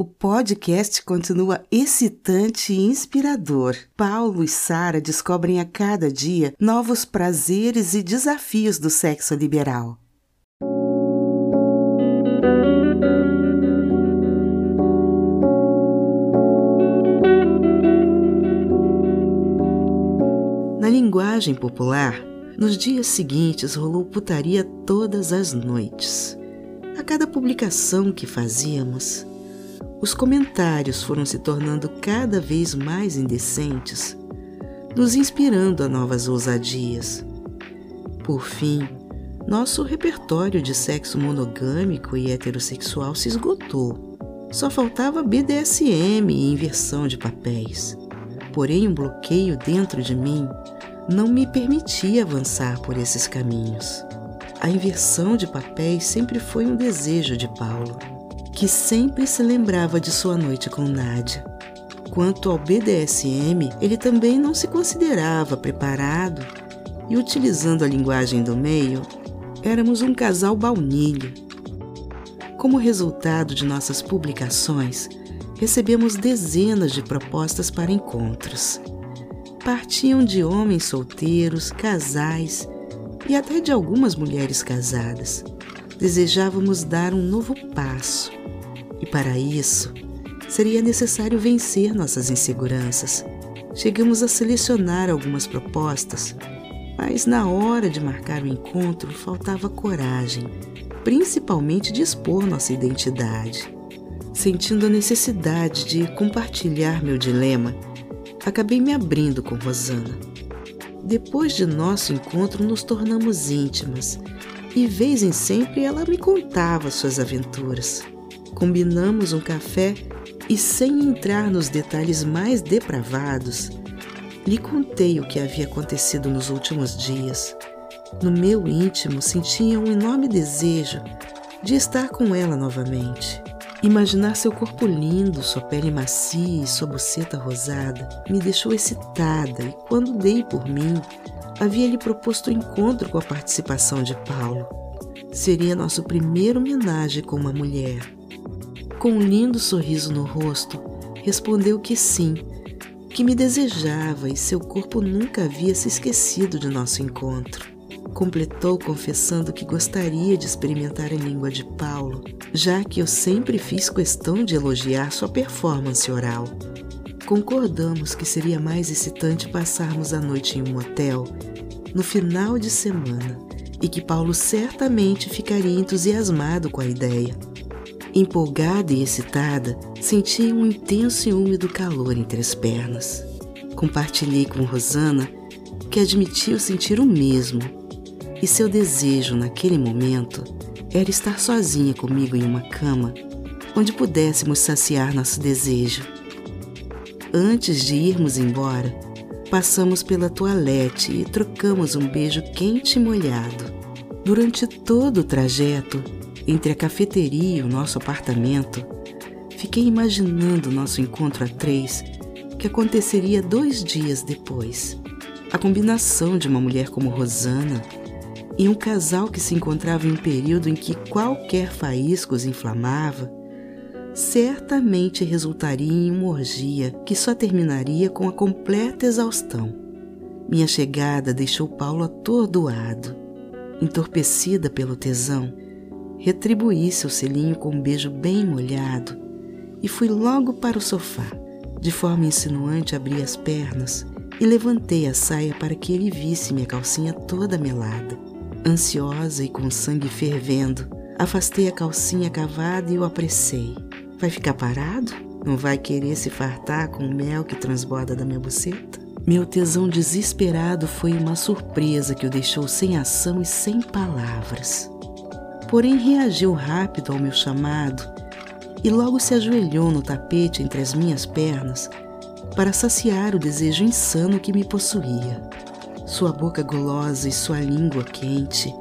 O podcast continua excitante e inspirador. Paulo e Sara descobrem a cada dia novos prazeres e desafios do sexo liberal. Na linguagem popular, nos dias seguintes rolou putaria todas as noites. A cada publicação que fazíamos, os comentários foram se tornando cada vez mais indecentes, nos inspirando a novas ousadias. Por fim, nosso repertório de sexo monogâmico e heterossexual se esgotou. Só faltava BDSM e inversão de papéis. Porém, um bloqueio dentro de mim não me permitia avançar por esses caminhos. A inversão de papéis sempre foi um desejo de Paulo, que sempre se lembrava de sua noite com Nádia. Quanto ao BDSM, ele também não se considerava preparado e, utilizando a linguagem do meio, éramos um casal baunilha. Como resultado de nossas publicações, recebemos dezenas de propostas para encontros. Partiam de homens solteiros, casais e até de algumas mulheres casadas. Desejávamos dar um novo passo e, para isso, seria necessário vencer nossas inseguranças. Chegamos a selecionar algumas propostas, mas na hora de marcar o encontro faltava coragem, principalmente de expor nossa identidade. Sentindo a necessidade de compartilhar meu dilema, acabei me abrindo com Rosana. Depois de nosso encontro, nos tornamos íntimas e, vez em sempre, ela me contava suas aventuras. Combinamos um café e, sem entrar nos detalhes mais depravados, lhe contei o que havia acontecido nos últimos dias. No meu íntimo sentia um enorme desejo de estar com ela novamente. Imaginar seu corpo lindo, sua pele macia e sua buceta rosada me deixou excitada e, quando dei por mim, havia lhe proposto o um encontro com a participação de Paulo. Seria nosso primeiro homenagem com uma mulher. Com um lindo sorriso no rosto, respondeu que sim, que me desejava e seu corpo nunca havia se esquecido de nosso encontro. Completou confessando que gostaria de experimentar a língua de Paulo, já que eu sempre fiz questão de elogiar sua performance oral. Concordamos que seria mais excitante passarmos a noite em um hotel no final de semana e que Paulo certamente ficaria entusiasmado com a ideia. Empolgada e excitada, senti um intenso e úmido calor entre as pernas. Compartilhei com Rosana que admitiu sentir o mesmo e seu desejo naquele momento era estar sozinha comigo em uma cama onde pudéssemos saciar nosso desejo. Antes de irmos embora, passamos pela toalete e trocamos um beijo quente e molhado. Durante todo o trajeto, entre a cafeteria e o nosso apartamento, fiquei imaginando nosso encontro a três, que aconteceria dois dias depois. A combinação de uma mulher como Rosana e um casal que se encontrava em um período em que qualquer faísca os inflamava, certamente resultaria em uma orgia que só terminaria com a completa exaustão. Minha chegada deixou Paulo atordoado. Entorpecida pelo tesão, retribuí seu selinho com um beijo bem molhado e fui logo para o sofá. De forma insinuante abri as pernas e levantei a saia para que ele visse minha calcinha toda melada. Ansiosa e com sangue fervendo, afastei a calcinha cavada e o apressei. Vai ficar parado? Não vai querer se fartar com o mel que transborda da minha buceta? Meu tesão desesperado foi uma surpresa que o deixou sem ação e sem palavras. Porém, reagiu rápido ao meu chamado e logo se ajoelhou no tapete entre as minhas pernas para saciar o desejo insano que me possuía. Sua boca gulosa e sua língua quente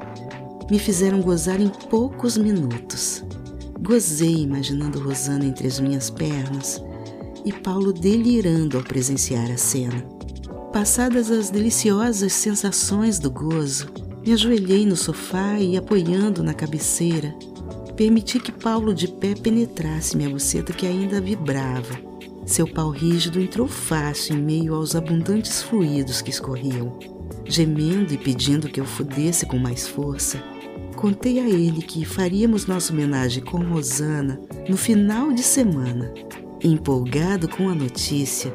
me fizeram gozar em poucos minutos. Gozei imaginando Rosana entre as minhas pernas e Paulo delirando ao presenciar a cena. Passadas as deliciosas sensações do gozo, me ajoelhei no sofá e, apoiando na cabeceira, Permiti que Paulo de pé penetrasse minha buceta que ainda vibrava. Seu pau rígido entrou fácil em meio aos abundantes fluidos que escorriam. Gemendo e pedindo que eu fudesse com mais força, contei a ele que faríamos nossa homenagem com Rosana no final de semana. Empolgado com a notícia,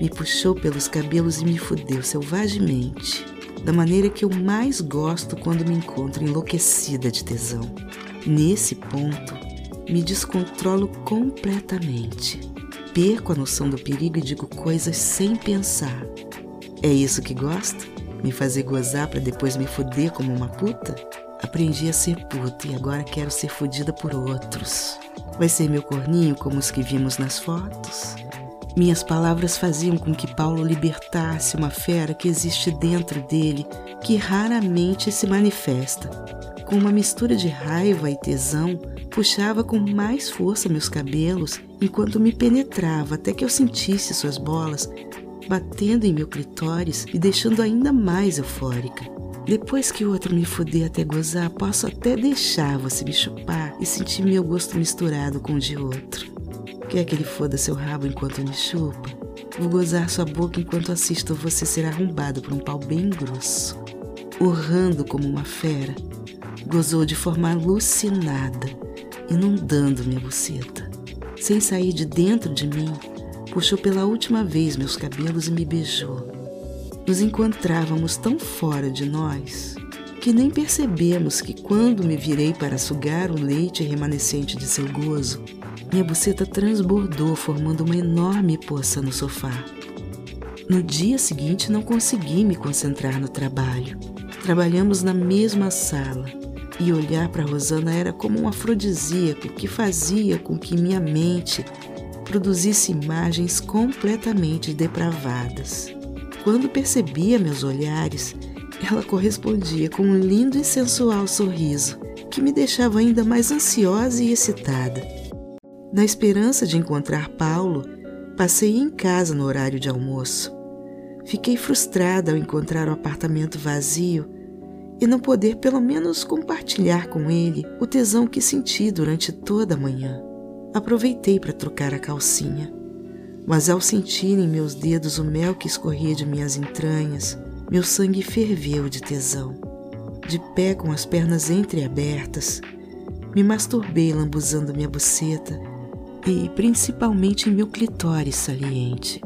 me puxou pelos cabelos e me fudeu selvagemente, da maneira que eu mais gosto quando me encontro enlouquecida de tesão. Nesse ponto, me descontrolo completamente. Perco a noção do perigo e digo coisas sem pensar. É isso que gosta? Me fazer gozar para depois me fuder como uma puta? Aprendi a ser puta e agora quero ser fudida por outros. Vai ser meu corninho como os que vimos nas fotos? Minhas palavras faziam com que Paulo libertasse uma fera que existe dentro dele, que raramente se manifesta. Com uma mistura de raiva e tesão, puxava com mais força meus cabelos enquanto me penetrava até que eu sentisse suas bolas batendo em meu clitóris e deixando ainda mais eufórica. Depois que o outro me fuder até gozar, posso até deixar você me chupar e sentir meu gosto misturado com o de outro. Quer que ele foda seu rabo enquanto me chupa? Vou gozar sua boca enquanto assisto você ser arrombado por um pau bem grosso. Urrando como uma fera, gozou de forma alucinada, inundando minha buceta. Sem sair de dentro de mim, puxou pela última vez meus cabelos e me beijou. Nos encontrávamos tão fora de nós que nem percebemos que quando me virei para sugar o leite remanescente de seu gozo, minha buceta transbordou, formando uma enorme poça no sofá. No dia seguinte, não consegui me concentrar no trabalho. Trabalhamos na mesma sala e olhar para Rosana era como um afrodisíaco que fazia com que minha mente produzisse imagens completamente depravadas. Quando percebia meus olhares, ela correspondia com um lindo e sensual sorriso que me deixava ainda mais ansiosa e excitada. Na esperança de encontrar Paulo, passei em casa no horário de almoço. Fiquei frustrada ao encontrar o apartamento vazio e não poder pelo menos compartilhar com ele o tesão que senti durante toda a manhã. Aproveitei para trocar a calcinha, mas ao sentir em meus dedos o mel que escorria de minhas entranhas, meu sangue ferveu de tesão. De pé com as pernas entreabertas, me masturbei lambuzando minha buceta e principalmente em meu clitóris saliente.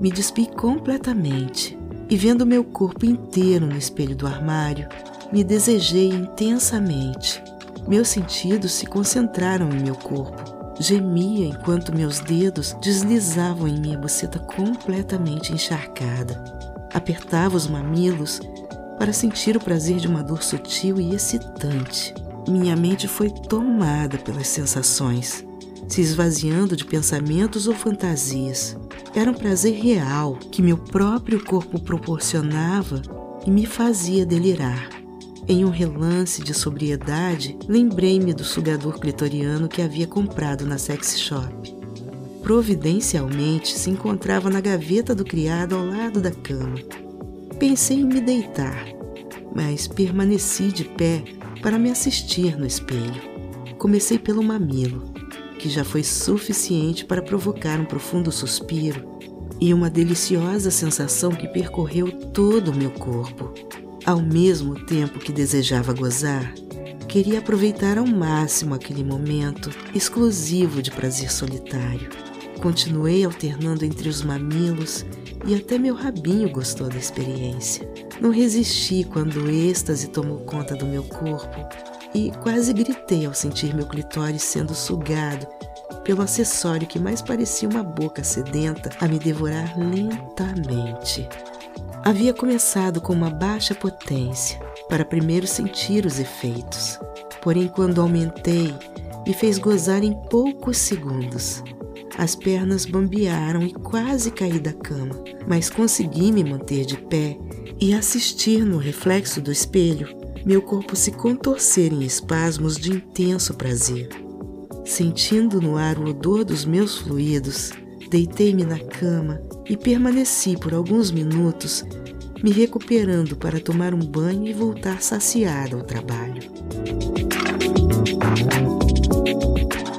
Me despi completamente e, vendo meu corpo inteiro no espelho do armário, me desejei intensamente. Meus sentidos se concentraram em meu corpo. Gemia enquanto meus dedos deslizavam em minha buceta completamente encharcada. Apertava os mamilos para sentir o prazer de uma dor sutil e excitante. Minha mente foi tomada pelas sensações se esvaziando de pensamentos ou fantasias. Era um prazer real que meu próprio corpo proporcionava e me fazia delirar. Em um relance de sobriedade, lembrei-me do sugador clitoriano que havia comprado na sex shop. Providencialmente se encontrava na gaveta do criado ao lado da cama. Pensei em me deitar, mas permaneci de pé para me assistir no espelho. Comecei pelo mamilo que já foi suficiente para provocar um profundo suspiro e uma deliciosa sensação que percorreu todo o meu corpo. Ao mesmo tempo que desejava gozar, queria aproveitar ao máximo aquele momento exclusivo de prazer solitário. Continuei alternando entre os mamilos e até meu rabinho gostou da experiência. Não resisti quando o êxtase tomou conta do meu corpo e quase gritei ao sentir meu clitóris sendo sugado pelo acessório que mais parecia uma boca sedenta a me devorar lentamente. Havia começado com uma baixa potência, para primeiro sentir os efeitos. Porém, quando aumentei, me fez gozar em poucos segundos. As pernas bambearam e quase caí da cama, mas consegui me manter de pé e assistir no reflexo do espelho meu corpo se contorcer em espasmos de intenso prazer. Sentindo no ar o odor dos meus fluidos, deitei-me na cama e permaneci por alguns minutos, me recuperando para tomar um banho e voltar saciada ao trabalho.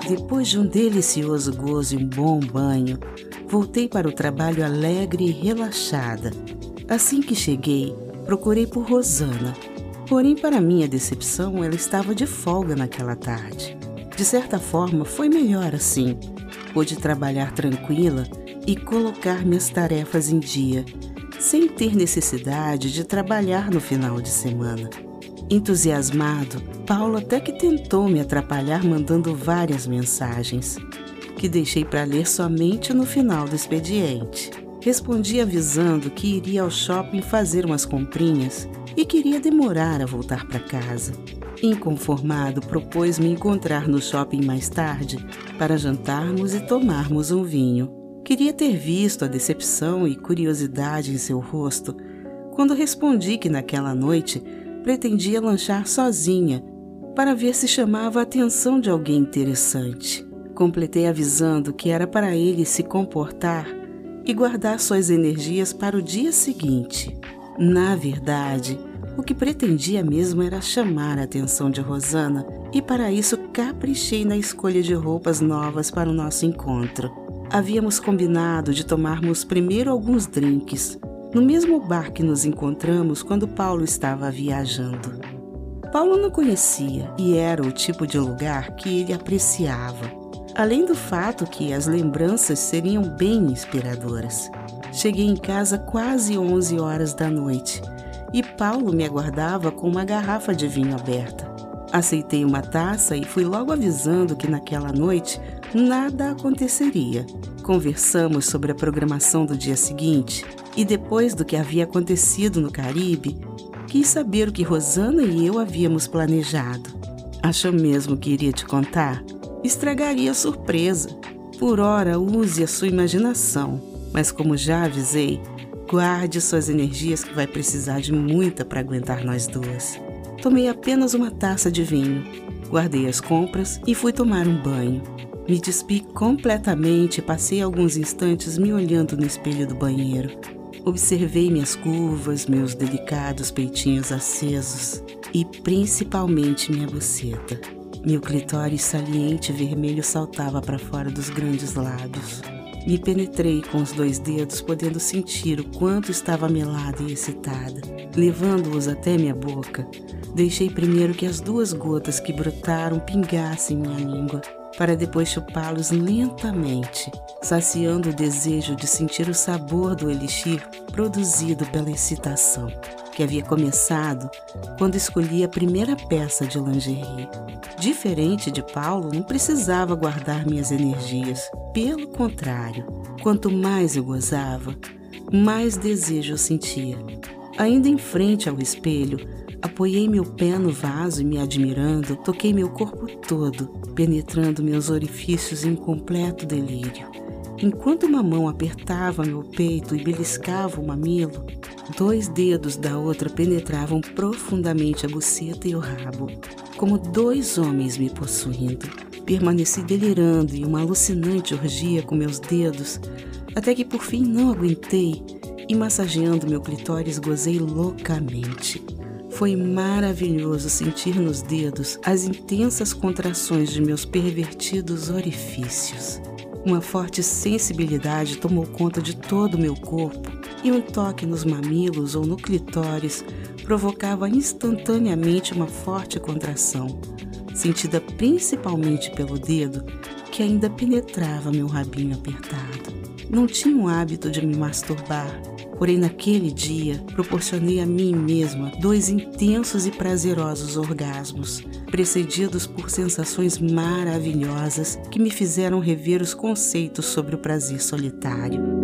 Depois de um delicioso gozo e um bom banho, voltei para o trabalho alegre e relaxada. Assim que cheguei, procurei por Rosana. Porém, para minha decepção, ela estava de folga naquela tarde. De certa forma, foi melhor assim. Pude trabalhar tranquila e colocar minhas tarefas em dia, sem ter necessidade de trabalhar no final de semana. Entusiasmado, Paulo até que tentou me atrapalhar mandando várias mensagens, que deixei para ler somente no final do expediente. Respondi avisando que iria ao shopping fazer umas comprinhas e queria demorar a voltar para casa. Inconformado, propôs-me encontrar no shopping mais tarde para jantarmos e tomarmos um vinho. Queria ter visto a decepção e curiosidade em seu rosto quando respondi que naquela noite pretendia lanchar sozinha para ver se chamava a atenção de alguém interessante. Completei avisando que era para ele se comportar e guardar suas energias para o dia seguinte. Na verdade, o que pretendia mesmo era chamar a atenção de Rosana e para isso caprichei na escolha de roupas novas para o nosso encontro. Havíamos combinado de tomarmos primeiro alguns drinks, no mesmo bar que nos encontramos quando Paulo estava viajando. Paulo não conhecia e era o tipo de lugar que ele apreciava, além do fato que as lembranças seriam bem inspiradoras. Cheguei em casa quase 11 horas da noite e Paulo me aguardava com uma garrafa de vinho aberta. Aceitei uma taça e fui logo avisando que naquela noite nada aconteceria. Conversamos sobre a programação do dia seguinte e depois do que havia acontecido no Caribe, quis saber o que Rosana e eu havíamos planejado. Achou mesmo que iria te contar? Estragaria a surpresa. Por ora, use a sua imaginação, mas como já avisei, guarde suas energias que vai precisar de muita para aguentar nós duas. Tomei apenas uma taça de vinho, guardei as compras e fui tomar um banho. Me despi completamente e passei alguns instantes me olhando no espelho do banheiro. Observei minhas curvas, meus delicados peitinhos acesos e principalmente minha buceta. Meu clitóris saliente vermelho saltava para fora dos grandes lábios. Me penetrei com os dois dedos, podendo sentir o quanto estava melada e excitada. Levando-os até minha boca, deixei primeiro que as duas gotas que brotaram pingassem minha língua para depois chupá-los lentamente, saciando o desejo de sentir o sabor do elixir produzido pela excitação, que havia começado quando escolhi a primeira peça de lingerie. Diferente de Paulo, não precisava guardar minhas energias. Pelo contrário, quanto mais eu gozava, mais desejo eu sentia. Ainda em frente ao espelho, Apoiei meu pé no vaso e, me admirando, toquei meu corpo todo, penetrando meus orifícios em completo delírio. Enquanto uma mão apertava meu peito e beliscava o mamilo, dois dedos da outra penetravam profundamente a buceta e o rabo, como dois homens me possuindo. Permaneci delirando em uma alucinante orgia com meus dedos, até que por fim não aguentei e, massageando meu clitóris, gozei loucamente. Foi maravilhoso sentir nos dedos as intensas contrações de meus pervertidos orifícios. Uma forte sensibilidade tomou conta de todo o meu corpo e um toque nos mamilos ou no clitóris provocava instantaneamente uma forte contração, sentida principalmente pelo dedo que ainda penetrava meu rabinho apertado. Não tinha o hábito de me masturbar, Porém, naquele dia, proporcionei a mim mesma dois intensos e prazerosos orgasmos, precedidos por sensações maravilhosas que me fizeram rever os conceitos sobre o prazer solitário.